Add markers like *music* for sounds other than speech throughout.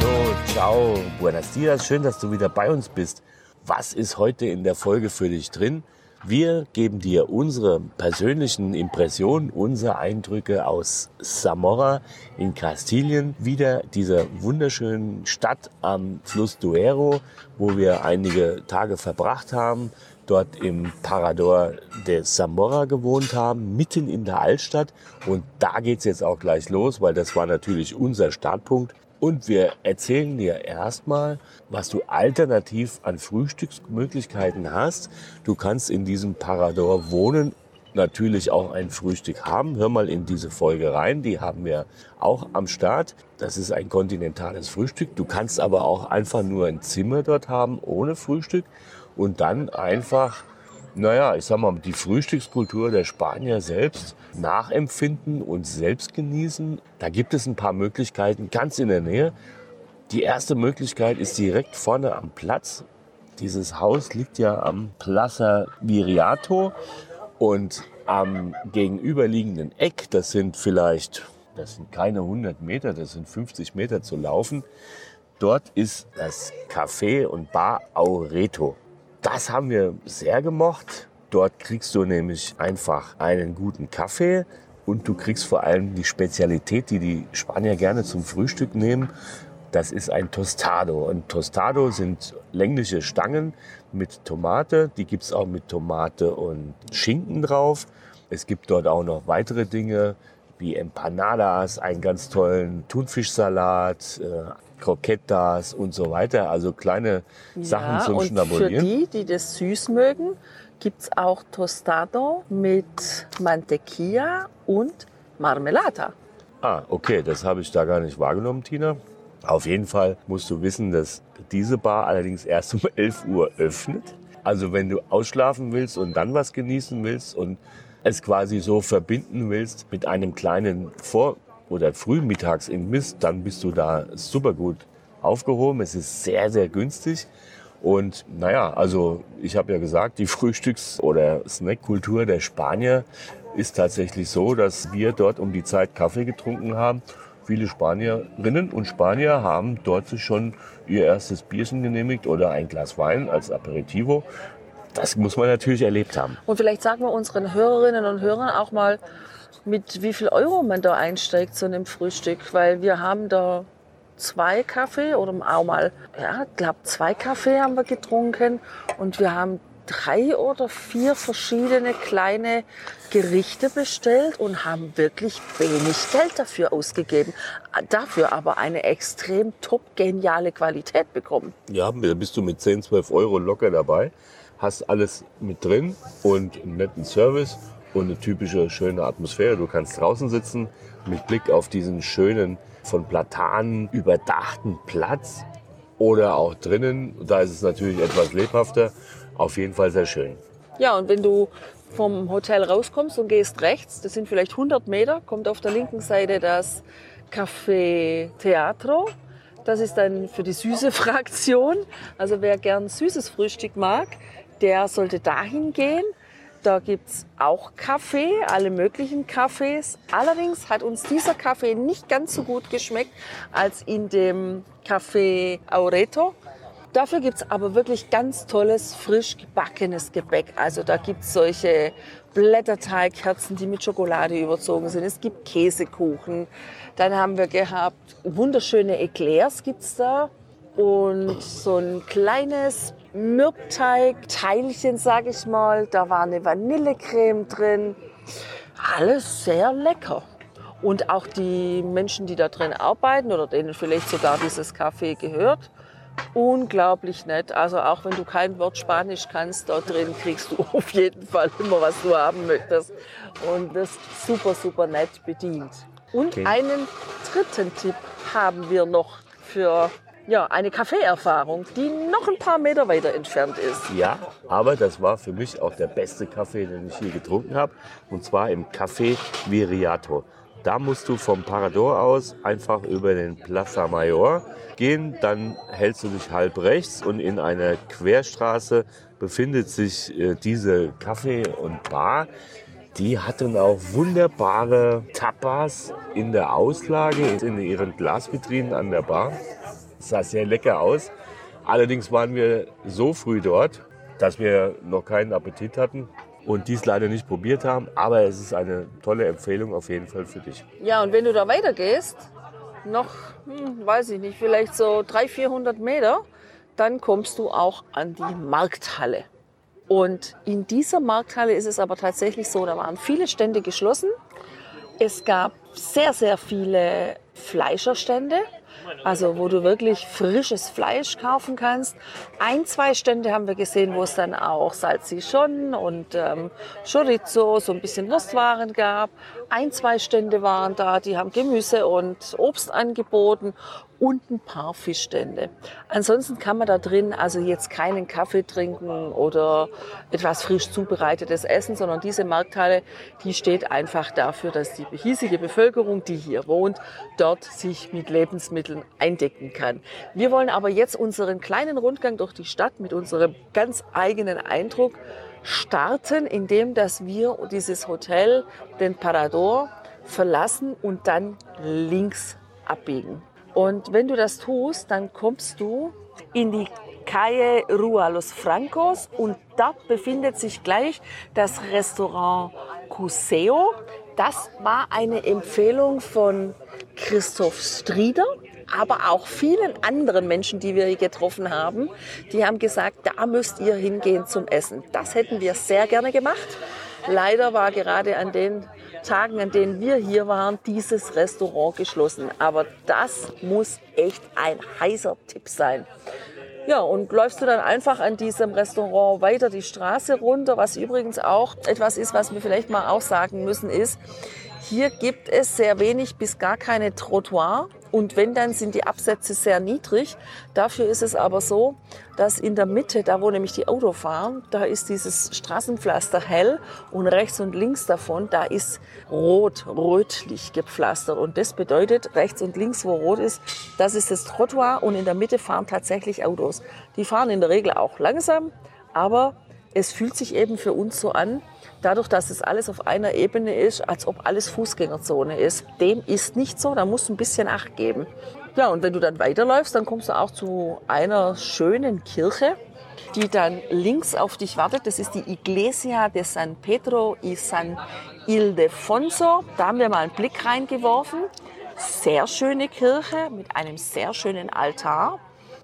Hallo, ciao, buenos dias, schön, dass du wieder bei uns bist. Was ist heute in der Folge für dich drin? Wir geben dir unsere persönlichen Impressionen, unsere Eindrücke aus Zamora in Kastilien, wieder dieser wunderschönen Stadt am Fluss Duero, wo wir einige Tage verbracht haben, dort im Parador de Zamora gewohnt haben, mitten in der Altstadt. Und da geht's jetzt auch gleich los, weil das war natürlich unser Startpunkt. Und wir erzählen dir erstmal, was du alternativ an Frühstücksmöglichkeiten hast. Du kannst in diesem Parador wohnen, natürlich auch ein Frühstück haben. Hör mal in diese Folge rein, die haben wir auch am Start. Das ist ein kontinentales Frühstück. Du kannst aber auch einfach nur ein Zimmer dort haben ohne Frühstück und dann einfach naja, ich sag mal, die Frühstückskultur der Spanier selbst nachempfinden und selbst genießen. Da gibt es ein paar Möglichkeiten ganz in der Nähe. Die erste Möglichkeit ist direkt vorne am Platz. Dieses Haus liegt ja am Plaza Viriato und am gegenüberliegenden Eck, das sind vielleicht, das sind keine 100 Meter, das sind 50 Meter zu laufen. Dort ist das Café und Bar Aureto. Das haben wir sehr gemocht. Dort kriegst du nämlich einfach einen guten Kaffee und du kriegst vor allem die Spezialität, die die Spanier gerne zum Frühstück nehmen. Das ist ein Tostado. Und Tostado sind längliche Stangen mit Tomate. Die gibt's auch mit Tomate und Schinken drauf. Es gibt dort auch noch weitere Dinge wie Empanadas, einen ganz tollen Thunfischsalat, Croquetas und so weiter. Also kleine Sachen Ja, zum und Schnabulieren. Für die, die das süß mögen, gibt's auch Tostado mit Mantequilla und Marmelada. Ah, okay, das habe ich da gar nicht wahrgenommen, Tina. Auf jeden Fall musst du wissen, dass diese Bar allerdings erst um 11 Uhr öffnet. Also wenn du ausschlafen willst und dann was genießen willst und es quasi so verbinden willst mit einem kleinen Vor- oder Frühmittagsimbiss, dann bist du da super gut aufgehoben. Es ist sehr, sehr günstig. Und naja, also ich habe ja gesagt, die *laughs* Frühstücks- oder Snackkultur der Spanier ist tatsächlich so, dass wir dort um die Zeit Kaffee getrunken haben. Viele Spanierinnen und Spanier haben dort sich schon ihr erstes Bierchen genehmigt oder ein Glas Wein als Aperitivo. Das muss man natürlich erlebt haben. Und vielleicht sagen wir unseren Hörerinnen und Hörern auch mal, mit wie viel Euro man da einsteigt zu einem Frühstück, weil wir haben da zwei Kaffee oder auch mal, ja, ich glaube zwei Kaffee haben wir getrunken und wir haben drei oder vier verschiedene kleine Gerichte bestellt und haben wirklich wenig Geld dafür ausgegeben. Dafür aber eine extrem top geniale Qualität bekommen. Ja, da bist du mit 10, 12 Euro locker dabei, hast alles mit drin und einen netten Service und eine typische schöne Atmosphäre. Du kannst draußen sitzen mit Blick auf diesen schönen, von Platanen überdachten Platz oder auch drinnen. Da ist es natürlich etwas lebhafter. Auf jeden Fall sehr schön. Ja, und wenn du vom Hotel rauskommst und gehst rechts, das sind vielleicht 100 Meter, kommt auf der linken Seite das Café Teatro. Das ist dann für die süße *laughs* Fraktion. Also wer gern süßes Frühstück mag, der sollte dahin gehen. Da gibt's auch Kaffee, alle möglichen Kaffees. Allerdings hat uns dieser Kaffee nicht ganz so gut geschmeckt als in dem Café Aureto. Dafür gibt's aber wirklich ganz tolles, frisch gebackenes Gebäck. Also da gibt's solche Blätterteigherzen, die mit Schokolade überzogen sind. Es gibt Käsekuchen. Dann haben wir gehabt wunderschöne Eclairs gibt's da. Und so ein kleines Mürbteig-Teilchen, sag ich mal. Da war eine Vanillecreme drin. Alles sehr lecker. Und auch die Menschen, die da drin arbeiten oder denen vielleicht sogar dieses Café gehört, unglaublich nett. Also auch wenn du kein Wort Spanisch kannst, dort drin kriegst du *laughs* auf jeden Fall immer, was du haben möchtest. Und das ist super, super nett bedient. Und Okay. einen dritten Tipp haben wir noch für ja, eine Kaffeeerfahrung, die noch ein paar Meter weiter entfernt ist. Ja, aber das war für mich auch der beste Kaffee, den ich je getrunken habe. Und zwar im Café Viriato. Da musst du vom Parador aus einfach über den Plaza Mayor gehen, dann hältst du dich halb rechts und in einer Querstraße befindet sich äh, diese Kaffee und Bar. Die hatten auch wunderbare Tapas in der Auslage, in ihren Glasvitrinen an der Bar. Sah sehr lecker aus. Allerdings waren wir so früh dort, dass wir noch keinen Appetit hatten und dies leider nicht probiert haben. Aber es ist eine tolle Empfehlung auf jeden Fall für dich. Ja, und wenn du da weitergehst, noch, hm, weiß ich nicht, vielleicht so 300, 400 Meter, dann kommst du auch an die Markthalle. Und in dieser Markthalle ist es aber tatsächlich so, da waren viele Stände geschlossen. Es gab sehr, sehr viele Fleischerstände also wo du wirklich frisches Fleisch kaufen kannst. Ein, zwei Stände haben wir gesehen, wo es dann auch Salsichon und ähm, Chorizo, so ein bisschen Wurstwaren gab. Ein, zwei Stände waren da, die haben Gemüse und Obst angeboten und ein paar Fischstände. Ansonsten kann man da drin also jetzt keinen Kaffee trinken oder etwas frisch zubereitetes essen, sondern diese Markthalle, die steht einfach dafür, dass die hiesige Bevölkerung, die hier wohnt, dort sich mit Lebensmitteln eindecken kann. Wir wollen aber jetzt unseren kleinen Rundgang durch die Stadt mit unserem ganz eigenen Eindruck starten, indem dass wir dieses Hotel, den Parador, verlassen und dann links abbiegen. Und wenn du das tust, dann kommst du in die Calle Rua Los Francos und dort befindet sich gleich das Restaurant Cuseo. Das war eine Empfehlung von Christoph Strieder, aber auch vielen anderen Menschen, die wir hier getroffen haben. Die haben gesagt, da müsst ihr hingehen zum Essen. Das hätten wir sehr gerne gemacht. Leider war gerade an den Tagen, an denen wir hier waren, dieses Restaurant geschlossen. Aber das muss echt ein heißer Tipp sein. Ja, und läufst du dann einfach an diesem Restaurant weiter die Straße runter, was übrigens auch etwas ist, was wir vielleicht mal auch sagen müssen, ist, hier gibt es sehr wenig bis gar keine Trottoir. Und wenn, dann sind die Absätze sehr niedrig. Dafür ist es aber so, dass in der Mitte, da wo nämlich die Auto fahren, da ist dieses Straßenpflaster hell und rechts und links davon, da ist rot, rötlich gepflastert. Und das bedeutet, rechts und links, wo rot ist, das ist das Trottoir und in der Mitte fahren tatsächlich Autos. Die fahren in der Regel auch langsam, aber es fühlt sich eben für uns so an, dadurch, dass es alles auf einer Ebene ist, als ob alles Fußgängerzone ist. Dem ist nicht so, da musst du ein bisschen Acht geben. Ja, und wenn du dann weiterläufst, dann kommst du auch zu einer schönen Kirche, die dann links auf dich wartet. Das ist die Iglesia de San Pedro y San Ildefonso. Da haben wir mal einen Blick reingeworfen. Sehr schöne Kirche mit einem sehr schönen Altar.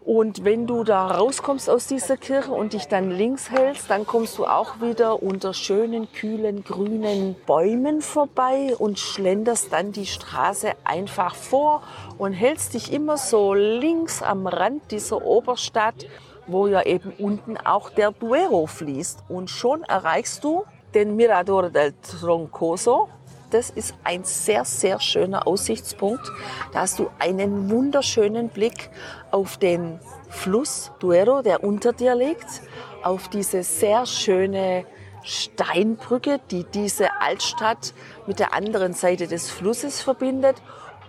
Und wenn du da rauskommst aus dieser Kirche und dich dann links hältst, dann kommst du auch wieder unter schönen, kühlen, grünen Bäumen vorbei und schlenderst dann die Straße einfach vor und hältst dich immer so links am Rand dieser Oberstadt, wo ja eben unten auch der Duero fließt. Und schon erreichst du den Mirador del Troncoso. Das ist ein sehr, sehr schöner Aussichtspunkt. Da hast du einen wunderschönen Blick auf den Fluss Duero, der unter dir liegt, auf diese sehr schöne Steinbrücke, die diese Altstadt mit der anderen Seite des Flusses verbindet.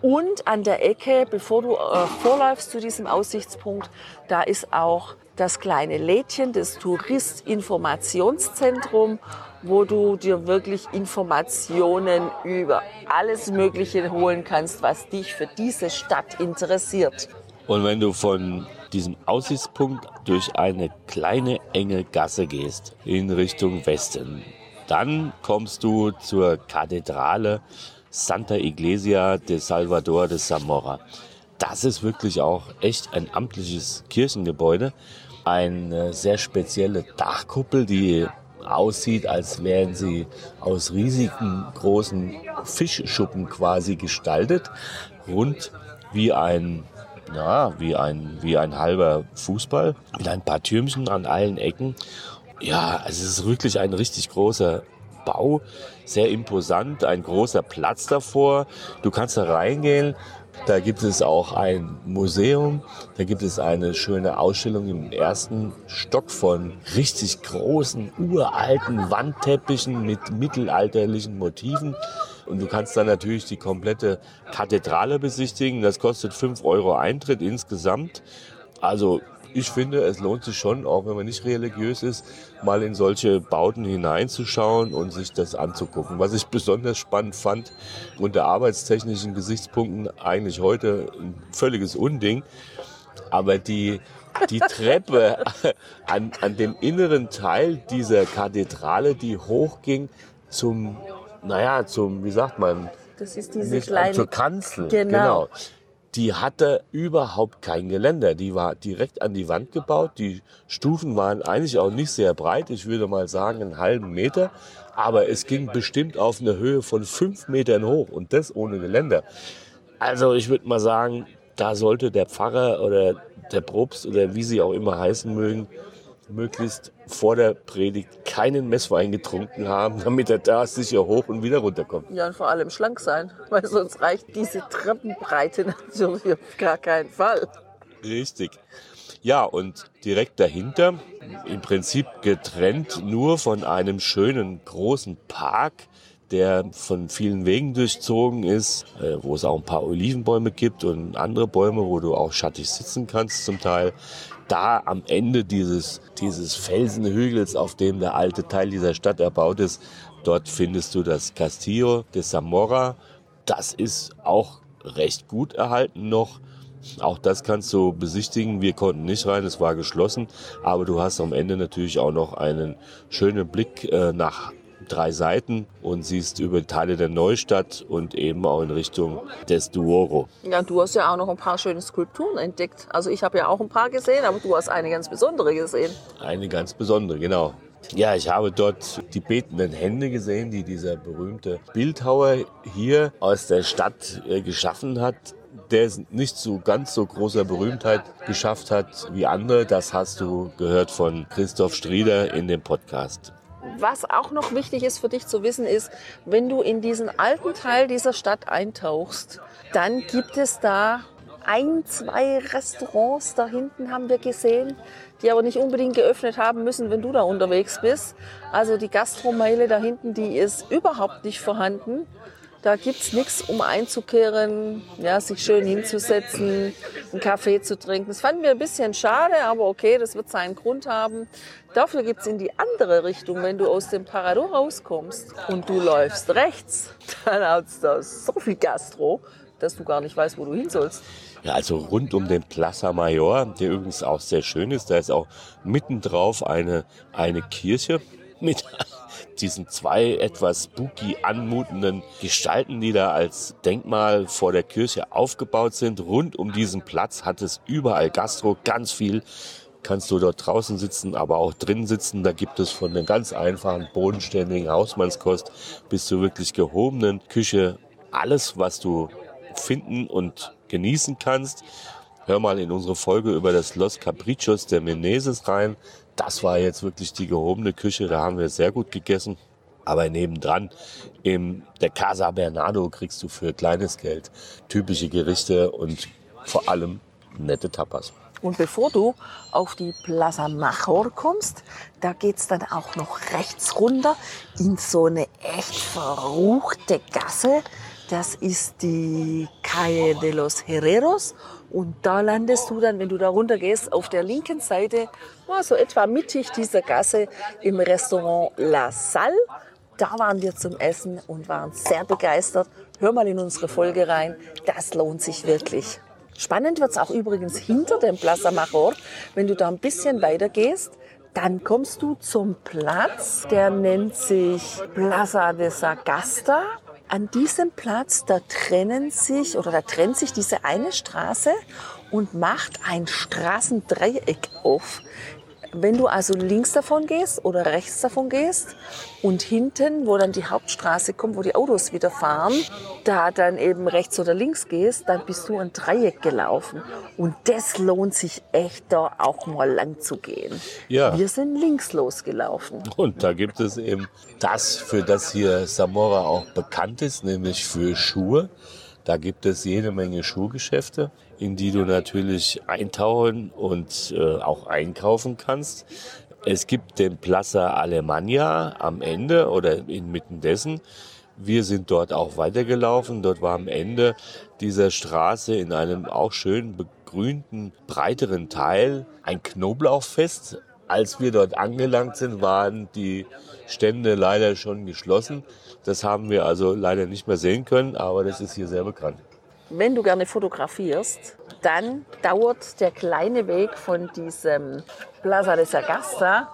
Und an der Ecke, bevor du äh, vorläufst zu diesem Aussichtspunkt, da ist auch das kleine Lädchen, das Touristinformationszentrum wo du dir wirklich Informationen über alles Mögliche holen kannst, was dich für diese Stadt interessiert. Und wenn du von diesem Aussichtspunkt durch eine kleine enge Gasse gehst in Richtung Westen, dann kommst du zur Kathedrale Santa Iglesia de Salvador de Zamora. Das ist wirklich auch echt ein amtliches Kirchengebäude. Eine sehr spezielle Dachkuppel, die aussieht, als wären sie aus riesigen großen Fischschuppen quasi gestaltet, rund wie ein ja, wie ein, wie ein halber Fußball. Mit ein paar Türmchen an allen Ecken. Ja, also es ist wirklich ein richtig großer Bau, sehr imposant, ein großer Platz davor. Du kannst da reingehen, Da gibt es auch ein Museum, da gibt es eine schöne Ausstellung im ersten Stock von richtig großen, uralten Wandteppichen mit mittelalterlichen Motiven. Und du kannst dann natürlich die komplette Kathedrale besichtigen. Das kostet 5 Euro Eintritt insgesamt. Also ich finde, es lohnt sich schon, auch wenn man nicht religiös ist, mal in solche Bauten hineinzuschauen und sich das anzugucken. Was ich besonders spannend fand, unter arbeitstechnischen Gesichtspunkten eigentlich heute ein völliges Unding, aber die, die Treppe *laughs* an, an dem inneren Teil dieser Kathedrale, die hochging zum, naja, zum, wie sagt man, Das ist diese nicht, kleine... zur Kanzel. Genau. Die hatte überhaupt kein Geländer. Die war direkt an die Wand gebaut. Die Stufen waren eigentlich auch nicht sehr breit. Ich würde mal sagen einen halben Meter. Aber es ging bestimmt auf eine Höhe von fünf Metern hoch und das ohne Geländer. Also ich würde mal sagen, da sollte der Pfarrer oder der Propst oder wie sie auch immer heißen mögen, möglichst vor der Predigt keinen Messwein getrunken haben, *laughs* damit er da sicher hoch und wieder runterkommt. Ja, und vor allem schlank sein, *laughs* weil sonst reicht diese Treppenbreite natürlich auf gar keinen Fall. Richtig. Ja, und direkt dahinter, im Prinzip getrennt nur von einem schönen großen Park, der von vielen Wegen durchzogen ist, äh, wo es auch ein paar Olivenbäume gibt und andere Bäume, wo du auch schattig sitzen kannst zum Teil. Da am Ende dieses, dieses Felsenhügels, auf dem der alte Teil dieser Stadt erbaut ist, dort findest du das Castillo de Zamora. Das ist auch recht gut erhalten noch. Auch das kannst du besichtigen. Wir konnten nicht rein, es war geschlossen. Aber du hast am Ende natürlich auch noch einen schönen Blick äh, nach drei Seiten und siehst über Teile der Neustadt und eben auch in Richtung des Duoro. Ja, du hast ja auch noch ein paar schöne Skulpturen entdeckt. Also ich habe ja auch ein paar gesehen, aber du hast eine ganz besondere gesehen. Eine ganz besondere, genau. Ja, ich habe dort die betenden Hände gesehen, die dieser berühmte Bildhauer hier aus der Stadt äh, geschaffen hat der es nicht so ganz so großer Berühmtheit geschafft hat wie andere. Das hast du gehört von Christoph Strieder in dem Podcast. Was auch noch wichtig ist für dich zu wissen, ist, wenn du in diesen alten Teil dieser Stadt eintauchst, dann gibt es da ein, zwei Restaurants da hinten haben wir gesehen, die aber nicht unbedingt geöffnet haben müssen, wenn du da unterwegs bist. Also die Gastromeile da hinten, die ist überhaupt nicht vorhanden. Da gibt's nichts, um einzukehren, ja, sich schön hinzusetzen, einen Kaffee zu trinken. Das fanden wir ein bisschen schade, aber okay, das wird seinen Grund haben. Dafür gibt's in die andere Richtung, wenn du aus dem Parador rauskommst und du läufst rechts, *laughs* dann hat's da so viel Gastro, dass du gar nicht weißt, wo du hin sollst. Ja, also rund um den Plaza Mayor, der übrigens auch sehr schön ist, da ist auch mittendrauf eine, eine Kirche mit diesen zwei etwas spooky anmutenden Gestalten, die da als Denkmal vor der Kirche aufgebaut sind. Rund um diesen Platz hat es überall Gastro, ganz viel. Kannst du dort draußen sitzen, aber auch drin sitzen. Da gibt es von der ganz einfachen, bodenständigen Hausmannskost bis zur wirklich gehobenen Küche alles, was du finden und genießen kannst. Hör mal in unsere Folge über das Los Caprichos der Meneses rein. Das war jetzt wirklich die gehobene Küche, da haben wir sehr gut gegessen. Aber nebendran, in der Casa Bernardo, kriegst du für kleines Geld typische Gerichte und vor allem nette Tapas. Und bevor du auf die Plaza Major kommst, da geht's dann auch noch rechts runter in so eine echt verruchte Gasse. Das ist die Calle de los Herreros. Und da landest du dann, wenn du da runter gehst, auf der linken Seite, ja, so etwa mittig dieser Gasse, im Restaurant La Salle. Da waren wir zum Essen und waren sehr begeistert. Hör mal in unsere Folge rein. Das lohnt sich wirklich. Spannend wird's auch übrigens hinter dem Plaza Major. Wenn du da ein bisschen weiter gehst, dann kommst du zum Platz, der nennt sich Plaza de Sagasta. An diesem Platz, da trennen sich oder da trennt sich diese eine Straße und macht ein Straßendreieck auf. Wenn du also links davon gehst oder rechts davon gehst und hinten, wo dann die Hauptstraße kommt, wo die Autos wieder fahren, da dann eben rechts oder links gehst, dann bist du ein Dreieck gelaufen. Und das lohnt sich echt, da auch mal lang zu gehen. Ja. Wir sind links losgelaufen. Und da gibt es eben das, für das hier Samora auch bekannt ist, nämlich für Schuhe. Da gibt es jede Menge Schuhgeschäfte, in die du natürlich eintauchen und äh, auch einkaufen kannst. Es gibt den Plaza Alemania am Ende oder inmitten dessen. Wir sind dort auch weitergelaufen. Dort war am Ende dieser Straße in einem auch schön begrünten, breiteren Teil ein Knoblauchfest. Als wir dort angelangt sind, waren die Stände leider schon geschlossen. Das haben wir also leider nicht mehr sehen können, aber das ist hier sehr bekannt. Wenn du gerne fotografierst, dann dauert der kleine Weg von diesem Plaza de Sagasta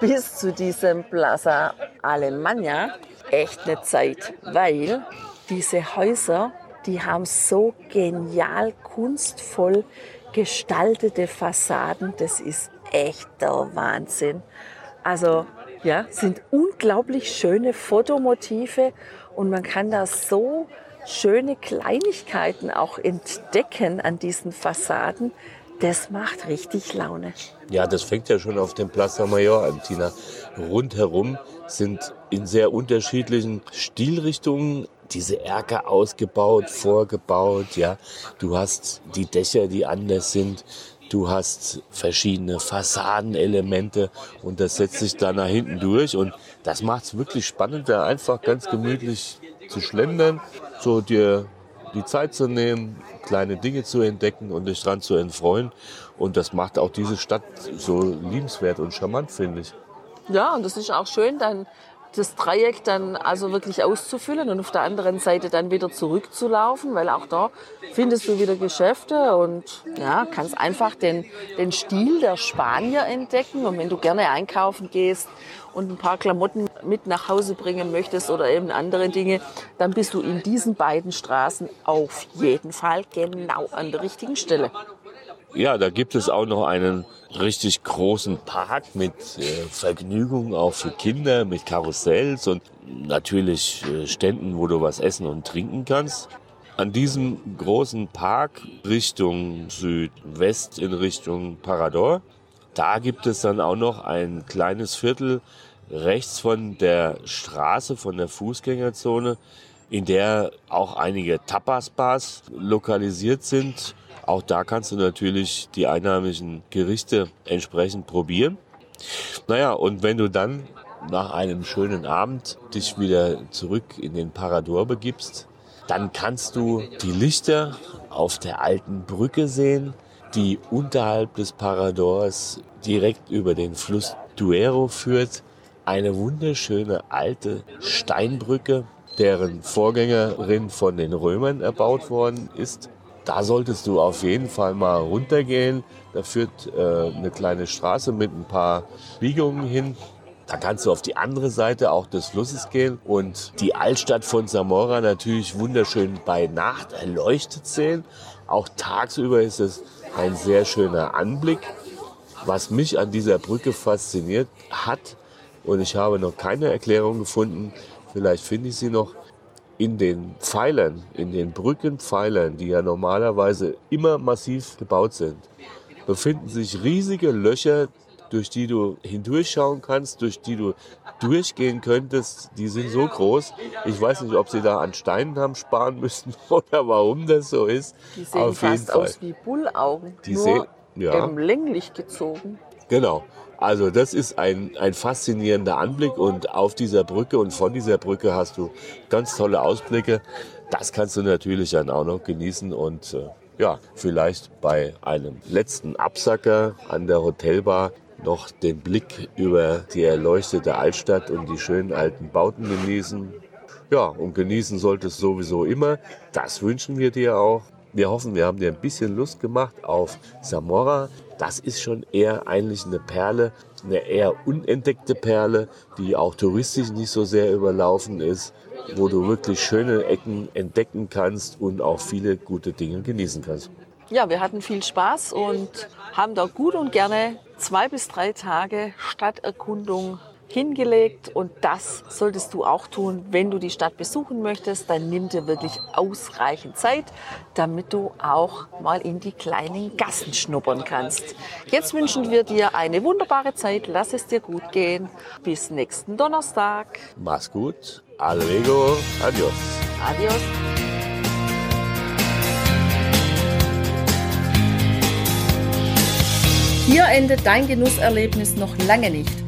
bis zu diesem Plaza Alemania echt eine Zeit, weil diese Häuser, die haben so genial kunstvoll gestaltete Fassaden, das ist echt der Wahnsinn. Also ja, sind unglaublich schöne Fotomotive und man kann da so schöne Kleinigkeiten auch entdecken an diesen Fassaden. Das macht richtig Laune. Ja, das fängt ja schon auf dem Plaza Mayor an, Tina. Rundherum sind in sehr unterschiedlichen Stilrichtungen diese Erker ausgebaut, vorgebaut, ja. Du hast die Dächer, die anders sind. Du hast verschiedene Fassadenelemente und das setzt sich da nach hinten durch und das macht es wirklich spannend, da einfach ganz gemütlich zu schlendern, so dir die Zeit zu nehmen, kleine Dinge zu entdecken und dich dran zu entfreuen. Und das macht auch diese Stadt so liebenswert und charmant, finde ich. Ja, und das ist auch schön, dann das Dreieck dann also wirklich auszufüllen und auf der anderen Seite dann wieder zurückzulaufen, weil auch da findest du wieder Geschäfte und ja, kannst einfach den, den Stil der Spanier entdecken. Und wenn du gerne einkaufen gehst und ein paar Klamotten mit nach Hause bringen möchtest oder eben andere Dinge, dann bist du in diesen beiden Straßen auf jeden Fall genau an der richtigen Stelle. Ja, da gibt es auch noch einen richtig großen Park mit äh, Vergnügungen auch für Kinder, mit Karussells und natürlich äh, Ständen, wo du was essen und trinken kannst. An diesem großen Park Richtung Südwest in Richtung Parador, da gibt es dann auch noch ein kleines Viertel rechts von der Straße, von der Fußgängerzone, in der auch einige Tapas-Bars lokalisiert sind auch da kannst du natürlich die einheimischen Gerichte entsprechend probieren. Naja, und wenn du dann nach einem schönen Abend dich wieder zurück in den Parador begibst, dann kannst du die Lichter auf der alten Brücke sehen, die unterhalb des Paradors direkt über den Fluss Duero führt. Eine wunderschöne alte Steinbrücke, deren Vorgängerin von den Römern erbaut worden ist. Da solltest du auf jeden Fall mal runtergehen. Da führt äh, eine kleine Straße mit ein paar Biegungen hin. Da kannst du auf die andere Seite auch des Flusses gehen und die Altstadt von Zamora natürlich wunderschön bei Nacht erleuchtet sehen. Auch tagsüber ist es ein sehr schöner Anblick. Was mich an dieser Brücke fasziniert hat, und ich habe noch keine Erklärung gefunden, vielleicht finde ich sie noch, in den Pfeilern, in den Brückenpfeilern, die ja normalerweise immer massiv gebaut sind, befinden sich riesige Löcher, durch die du hindurchschauen kannst, durch die du durchgehen könntest. Die sind so groß. Ich weiß nicht, ob sie da an Steinen haben sparen müssen *laughs* oder warum das so ist. Die sehen Auf fast aus wie Bullaugen, die nur sehen, ja. länglich gezogen. Genau. Also das ist ein, ein faszinierender Anblick und auf dieser Brücke und von dieser Brücke hast du ganz tolle Ausblicke. Das kannst du natürlich dann auch noch genießen und äh, ja, vielleicht bei einem letzten Absacker an der Hotelbar noch den Blick über die erleuchtete Altstadt und die schönen alten Bauten genießen. Ja, und genießen solltest sowieso immer. Das wünschen wir dir auch. Wir hoffen, wir haben dir ein bisschen Lust gemacht auf Zamora. Das ist schon eher eigentlich eine Perle, eine eher unentdeckte Perle, die auch touristisch nicht so sehr überlaufen ist, wo du wirklich schöne Ecken entdecken kannst und auch viele gute Dinge genießen kannst. Ja, wir hatten viel Spaß und haben da gut und gerne zwei bis drei Tage Stadterkundung hingelegt und das solltest du auch tun, wenn du die Stadt besuchen möchtest, dann nimm dir wirklich ausreichend Zeit, damit du auch mal in die kleinen Gassen schnuppern kannst. Jetzt wünschen wir dir eine wunderbare Zeit, lass es dir gut gehen, bis nächsten Donnerstag. Mach's gut, allego, adios. Adios. Hier endet dein Genusserlebnis noch lange nicht.